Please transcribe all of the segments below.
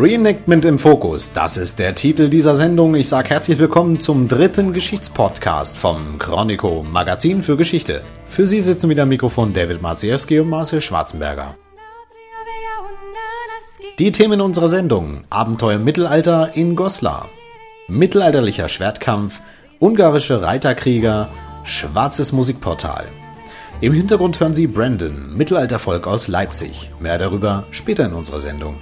Reenactment im Fokus, das ist der Titel dieser Sendung. Ich sage herzlich willkommen zum dritten Geschichtspodcast vom Chronico Magazin für Geschichte. Für Sie sitzen wieder Mikrofon David Marziewski und Marcel Schwarzenberger. Die Themen unserer Sendung: Abenteuer im Mittelalter in Goslar, mittelalterlicher Schwertkampf, ungarische Reiterkrieger, schwarzes Musikportal. Im Hintergrund hören Sie Brandon, Mittelaltervolk aus Leipzig. Mehr darüber später in unserer Sendung.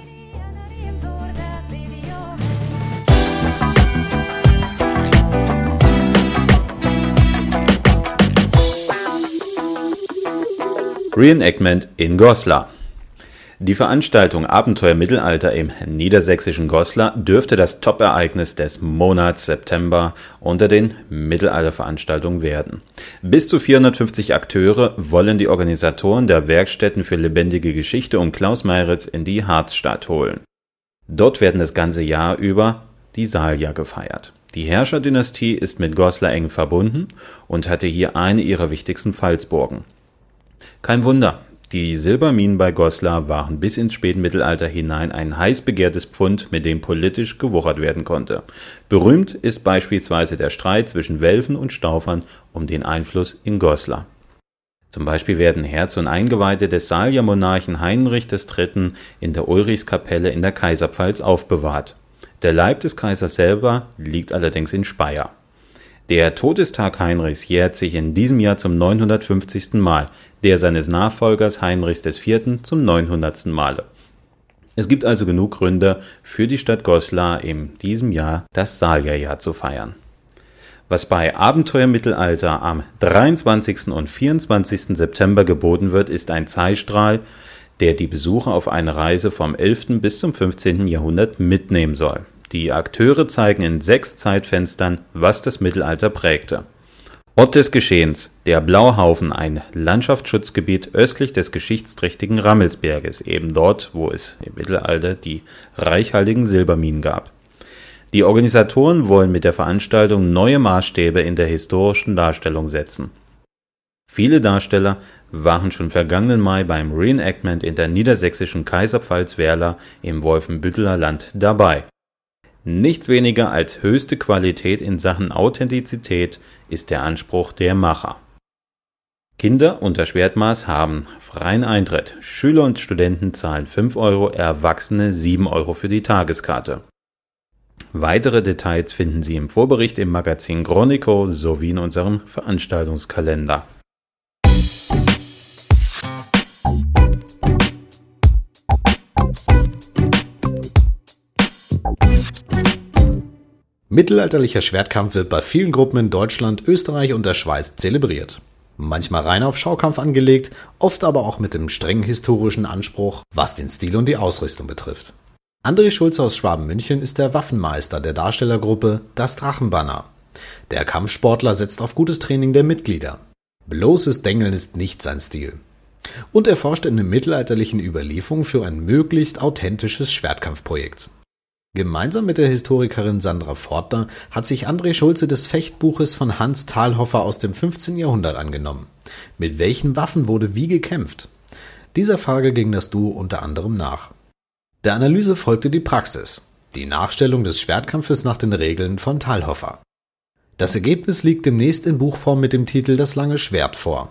Reenactment in Goslar. Die Veranstaltung Abenteuer Mittelalter im niedersächsischen Goslar dürfte das Top-Ereignis des Monats September unter den Mittelalterveranstaltungen werden. Bis zu 450 Akteure wollen die Organisatoren der Werkstätten für lebendige Geschichte um Klaus Meiritz in die Harzstadt holen. Dort werden das ganze Jahr über die Salja gefeiert. Die Herrscherdynastie ist mit Goslar eng verbunden und hatte hier eine ihrer wichtigsten Pfalzburgen. Kein Wunder, die Silberminen bei Goslar waren bis ins Spätmittelalter hinein ein heiß begehrtes Pfund, mit dem politisch gewuchert werden konnte. Berühmt ist beispielsweise der Streit zwischen Welfen und Staufern um den Einfluss in Goslar. Zum Beispiel werden Herz und Eingeweihte des Salja-Monarchen Heinrich III. in der Ulrichskapelle in der Kaiserpfalz aufbewahrt. Der Leib des Kaisers selber liegt allerdings in Speyer. Der Todestag Heinrichs jährt sich in diesem Jahr zum 950. Mal, der seines Nachfolgers Heinrichs IV. zum 900. Male. Es gibt also genug Gründe für die Stadt Goslar in diesem Jahr das Salja-Jahr zu feiern. Was bei Abenteuer Mittelalter am 23. und 24. September geboten wird, ist ein Zeitstrahl, der die Besucher auf eine Reise vom 11. bis zum 15. Jahrhundert mitnehmen soll. Die Akteure zeigen in sechs Zeitfenstern, was das Mittelalter prägte. Ort des Geschehens: der Blauhaufen, ein Landschaftsschutzgebiet östlich des geschichtsträchtigen Rammelsberges, eben dort, wo es im Mittelalter die reichhaltigen Silberminen gab. Die Organisatoren wollen mit der Veranstaltung neue Maßstäbe in der historischen Darstellung setzen. Viele Darsteller waren schon vergangenen Mai beim Reenactment in der niedersächsischen Kaiserpfalz Werla im Wolfenbütteler Land dabei Nichts weniger als höchste Qualität in Sachen Authentizität ist der Anspruch der Macher. Kinder unter Schwertmaß haben freien Eintritt. Schüler und Studenten zahlen 5 Euro, Erwachsene 7 Euro für die Tageskarte. Weitere Details finden Sie im Vorbericht im Magazin Chronico sowie in unserem Veranstaltungskalender. Mittelalterlicher Schwertkampf wird bei vielen Gruppen in Deutschland, Österreich und der Schweiz zelebriert. Manchmal rein auf Schaukampf angelegt, oft aber auch mit dem strengen historischen Anspruch, was den Stil und die Ausrüstung betrifft. André Schulze aus Schwaben-München ist der Waffenmeister der Darstellergruppe Das Drachenbanner. Der Kampfsportler setzt auf gutes Training der Mitglieder. Bloßes Dengeln ist nicht sein Stil. Und er forscht in den mittelalterlichen Überlieferungen für ein möglichst authentisches Schwertkampfprojekt. Gemeinsam mit der Historikerin Sandra Fortner hat sich André Schulze des Fechtbuches von Hans Thalhoffer aus dem 15. Jahrhundert angenommen. Mit welchen Waffen wurde wie gekämpft? Dieser Frage ging das Duo unter anderem nach. Der Analyse folgte die Praxis, die Nachstellung des Schwertkampfes nach den Regeln von Thalhoffer. Das Ergebnis liegt demnächst in Buchform mit dem Titel Das lange Schwert vor.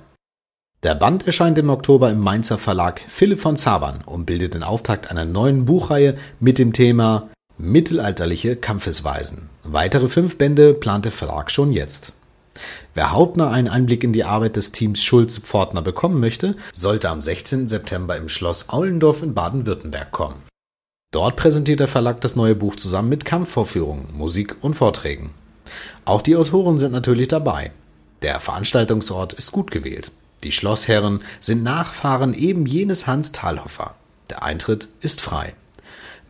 Der Band erscheint im Oktober im Mainzer Verlag Philipp von Zabern und bildet den Auftakt einer neuen Buchreihe mit dem Thema Mittelalterliche Kampfesweisen. Weitere fünf Bände plant der Verlag schon jetzt. Wer hautnah einen Einblick in die Arbeit des Teams Schulz-Pfortner bekommen möchte, sollte am 16. September im Schloss Aulendorf in Baden-Württemberg kommen. Dort präsentiert der Verlag das neue Buch zusammen mit Kampfvorführungen, Musik und Vorträgen. Auch die Autoren sind natürlich dabei. Der Veranstaltungsort ist gut gewählt. Die Schlossherren sind Nachfahren eben jenes Hans Thalhoffer. Der Eintritt ist frei.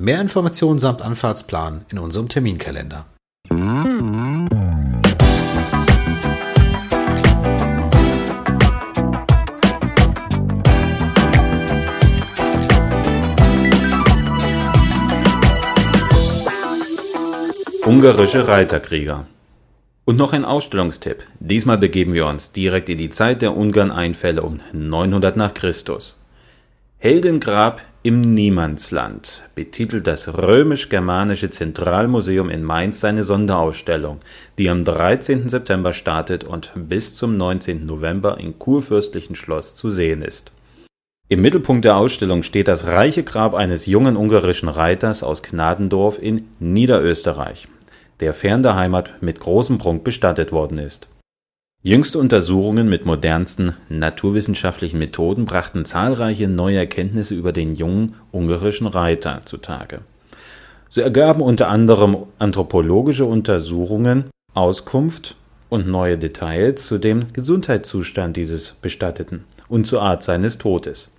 Mehr Informationen samt Anfahrtsplan in unserem Terminkalender. Ungarische Reiterkrieger. Und noch ein Ausstellungstipp. Diesmal begeben wir uns direkt in die Zeit der Ungarn-Einfälle um 900 nach Christus. Heldengrab im Niemandsland betitelt das Römisch-Germanische Zentralmuseum in Mainz seine Sonderausstellung, die am 13. September startet und bis zum 19. November im Kurfürstlichen Schloss zu sehen ist. Im Mittelpunkt der Ausstellung steht das reiche Grab eines jungen ungarischen Reiters aus Gnadendorf in Niederösterreich, der fern der Heimat mit großem Prunk bestattet worden ist Jüngste Untersuchungen mit modernsten naturwissenschaftlichen Methoden brachten zahlreiche neue Erkenntnisse über den jungen ungarischen Reiter zutage. So ergaben unter anderem anthropologische Untersuchungen Auskunft und neue Details zu dem Gesundheitszustand dieses Bestatteten und zur Art seines Todes.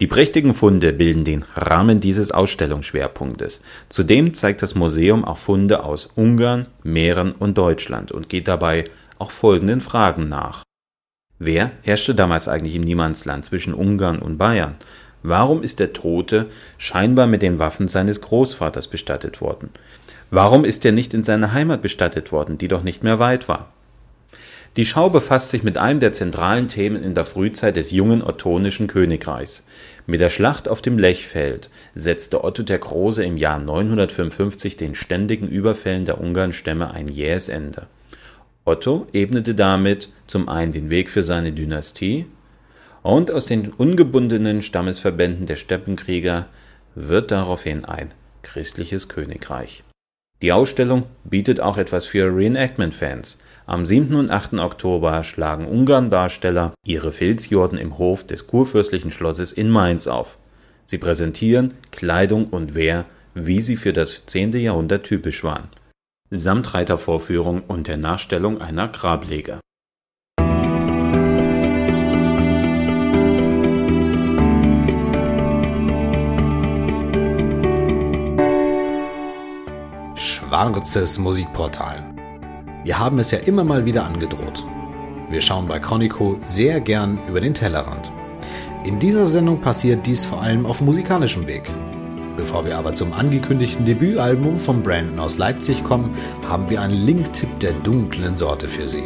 Die prächtigen Funde bilden den Rahmen dieses Ausstellungsschwerpunktes. Zudem zeigt das Museum auch Funde aus Ungarn, Mähren und Deutschland und geht dabei auch folgenden Fragen nach. Wer herrschte damals eigentlich im Niemandsland zwischen Ungarn und Bayern? Warum ist der Tote scheinbar mit den Waffen seines Großvaters bestattet worden? Warum ist er nicht in seiner Heimat bestattet worden, die doch nicht mehr weit war? Die Schau befasst sich mit einem der zentralen Themen in der Frühzeit des jungen ottonischen Königreichs. Mit der Schlacht auf dem Lechfeld setzte Otto der Große im Jahr 955 den ständigen Überfällen der Ungarnstämme ein jähes Ende. Otto ebnete damit zum einen den Weg für seine Dynastie und aus den ungebundenen Stammesverbänden der Steppenkrieger wird daraufhin ein christliches Königreich. Die Ausstellung bietet auch etwas für Reenactment-Fans. Am 7. und 8. Oktober schlagen Ungarn-Darsteller ihre Filzjorden im Hof des kurfürstlichen Schlosses in Mainz auf. Sie präsentieren Kleidung und Wehr, wie sie für das 10. Jahrhundert typisch waren samt Reitervorführung und der Nachstellung einer Grablege. Schwarzes Musikportal. Wir haben es ja immer mal wieder angedroht. Wir schauen bei Chronico sehr gern über den Tellerrand. In dieser Sendung passiert dies vor allem auf musikalischem Weg. Bevor wir aber zum angekündigten Debütalbum von Brandon aus Leipzig kommen, haben wir einen Link-Tipp der dunklen Sorte für Sie.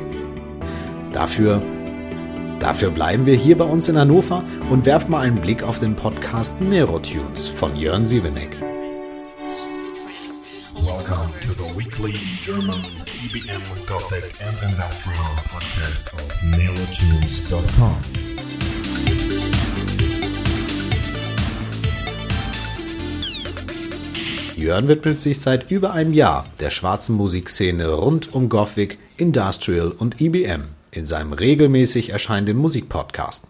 Dafür, dafür bleiben wir hier bei uns in Hannover und werfen mal einen Blick auf den Podcast Nerotunes von Jörn Sievenek. Welcome to the weekly German EBM Gothic and Industrial podcast of nerotunes.com. Jörn widmet sich seit über einem Jahr der schwarzen Musikszene rund um Gothic, Industrial und EBM in seinem regelmäßig erscheinenden Musikpodcast.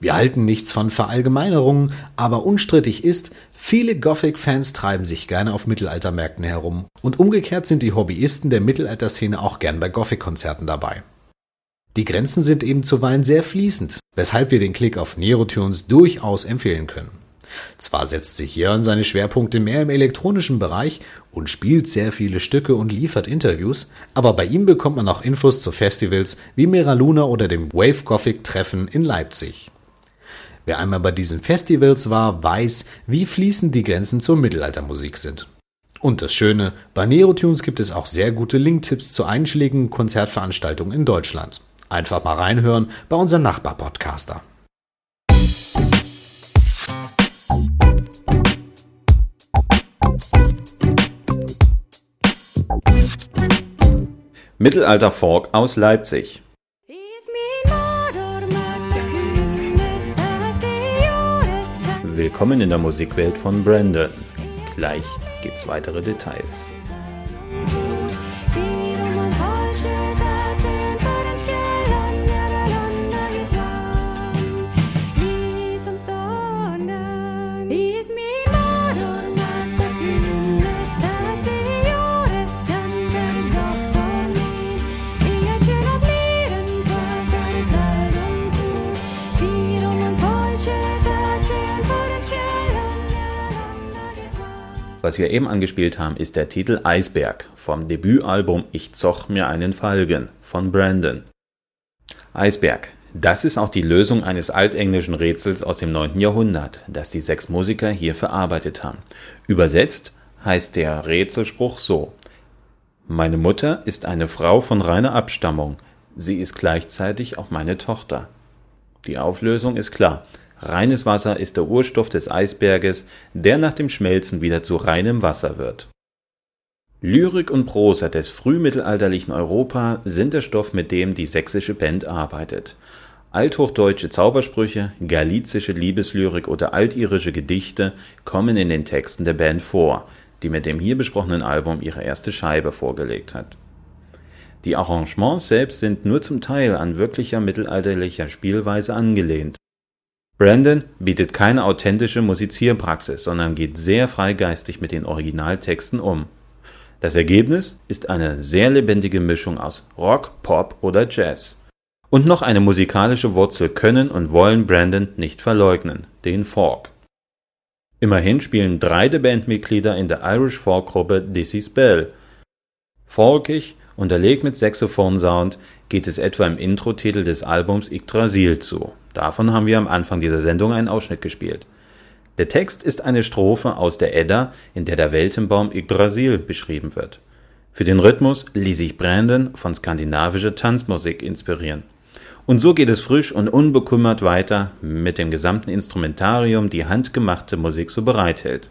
Wir halten nichts von Verallgemeinerungen, aber unstrittig ist, viele Gothic-Fans treiben sich gerne auf Mittelaltermärkten herum und umgekehrt sind die Hobbyisten der Mittelalterszene auch gern bei Gothic-Konzerten dabei. Die Grenzen sind eben zuweilen sehr fließend, weshalb wir den Klick auf Nerotunes durchaus empfehlen können. Zwar setzt sich Jörn seine Schwerpunkte mehr im elektronischen Bereich und spielt sehr viele Stücke und liefert Interviews, aber bei ihm bekommt man auch Infos zu Festivals wie Mera Luna oder dem Wave Gothic Treffen in Leipzig. Wer einmal bei diesen Festivals war, weiß, wie fließend die Grenzen zur Mittelaltermusik sind. Und das Schöne, bei Nerotunes gibt es auch sehr gute Linktipps zu einschlägigen Konzertveranstaltungen in Deutschland. Einfach mal reinhören bei unserem Nachbarpodcaster. Mittelalter Folk aus Leipzig. Willkommen in der Musikwelt von Brandon. Gleich gibt's weitere Details. Was wir eben angespielt haben, ist der Titel Eisberg vom Debütalbum Ich zoch mir einen Falgen von Brandon. Eisberg, das ist auch die Lösung eines altenglischen Rätsels aus dem 9. Jahrhundert, das die sechs Musiker hier verarbeitet haben. Übersetzt heißt der Rätselspruch so Meine Mutter ist eine Frau von reiner Abstammung, sie ist gleichzeitig auch meine Tochter. Die Auflösung ist klar. Reines Wasser ist der Urstoff des Eisberges, der nach dem Schmelzen wieder zu reinem Wasser wird. Lyrik und Prosa des frühmittelalterlichen Europa sind der Stoff, mit dem die sächsische Band arbeitet. Althochdeutsche Zaubersprüche, galizische Liebeslyrik oder altirische Gedichte kommen in den Texten der Band vor, die mit dem hier besprochenen Album ihre erste Scheibe vorgelegt hat. Die Arrangements selbst sind nur zum Teil an wirklicher mittelalterlicher Spielweise angelehnt. Brandon bietet keine authentische Musizierpraxis, sondern geht sehr freigeistig mit den Originaltexten um. Das Ergebnis ist eine sehr lebendige Mischung aus Rock, Pop oder Jazz. Und noch eine musikalische Wurzel können und wollen Brandon nicht verleugnen, den Folk. Immerhin spielen drei der Bandmitglieder in der Irish Folk-Gruppe Dizzy Spell. Folkig, unterlegt mit Saxophon-Sound, geht es etwa im Intro-Titel des Albums Yggdrasil zu. Davon haben wir am Anfang dieser Sendung einen Ausschnitt gespielt. Der Text ist eine Strophe aus der Edda, in der der Weltenbaum Yggdrasil beschrieben wird. Für den Rhythmus ließ sich Brandon von skandinavischer Tanzmusik inspirieren. Und so geht es frisch und unbekümmert weiter mit dem gesamten Instrumentarium, die handgemachte Musik so bereithält.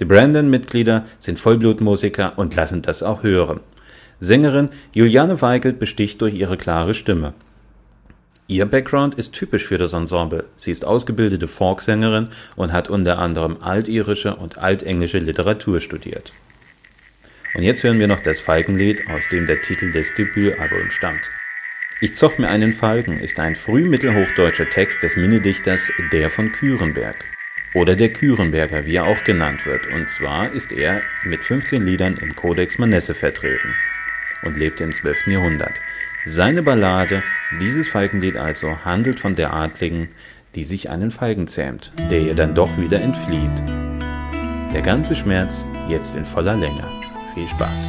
Die Brandon-Mitglieder sind Vollblutmusiker und lassen das auch hören. Sängerin Juliane Weigelt besticht durch ihre klare Stimme. Ihr Background ist typisch für das Ensemble. Sie ist ausgebildete Folksängerin und hat unter anderem altirische und altenglische Literatur studiert. Und jetzt hören wir noch das Falkenlied, aus dem der Titel des Debütalbums stammt. Ich zoch mir einen Falken ist ein frühmittelhochdeutscher Text des Minnedichters Der von Kürenberg. Oder der Kürenberger, wie er auch genannt wird. Und zwar ist er mit 15 Liedern im Codex Manesse vertreten und lebte im 12. Jahrhundert. Seine Ballade, dieses Falkenlied also, handelt von der Adligen, die sich einen Falken zähmt, der ihr dann doch wieder entflieht. Der ganze Schmerz jetzt in voller Länge. Viel Spaß.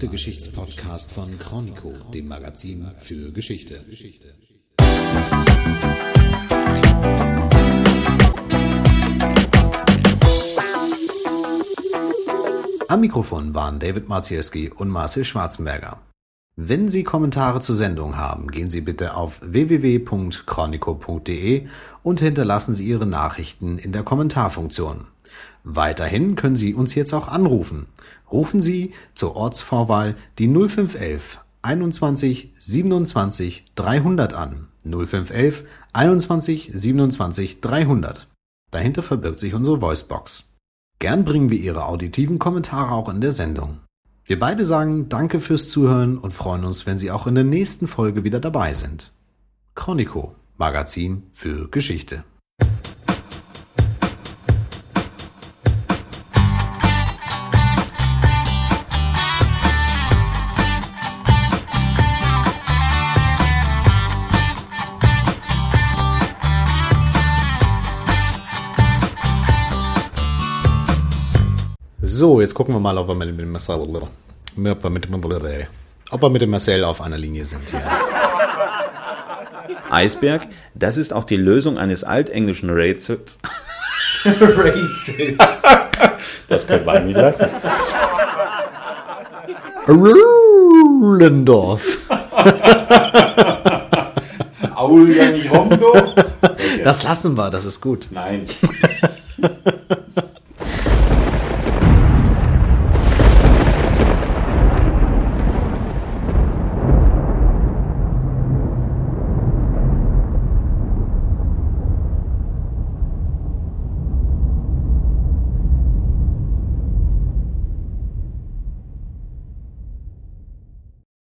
Dritte Geschichtspodcast von Chronico, dem Magazin für Geschichte. Am Mikrofon waren David Maciejewski und Marcel Schwarzenberger. Wenn Sie Kommentare zur Sendung haben, gehen Sie bitte auf www.chronico.de und hinterlassen Sie Ihre Nachrichten in der Kommentarfunktion. Weiterhin können Sie uns jetzt auch anrufen. Rufen Sie zur Ortsvorwahl die 0511 21 27 300 an. 0511 21 27 300. Dahinter verbirgt sich unsere Voicebox. Gern bringen wir Ihre auditiven Kommentare auch in der Sendung. Wir beide sagen Danke fürs Zuhören und freuen uns, wenn Sie auch in der nächsten Folge wieder dabei sind. Chronico, Magazin für Geschichte. So, jetzt gucken wir mal, ob wir mit dem Marcel, ob wir mit, ob wir mit dem Marcel auf einer Linie sind hier. Eisberg, das ist auch die Lösung eines altenglischen Rätsels. Rätsels. Das können wir nicht lassen. Ruhlendorf. Aul ja nicht. Das lassen wir, das ist gut. Nein.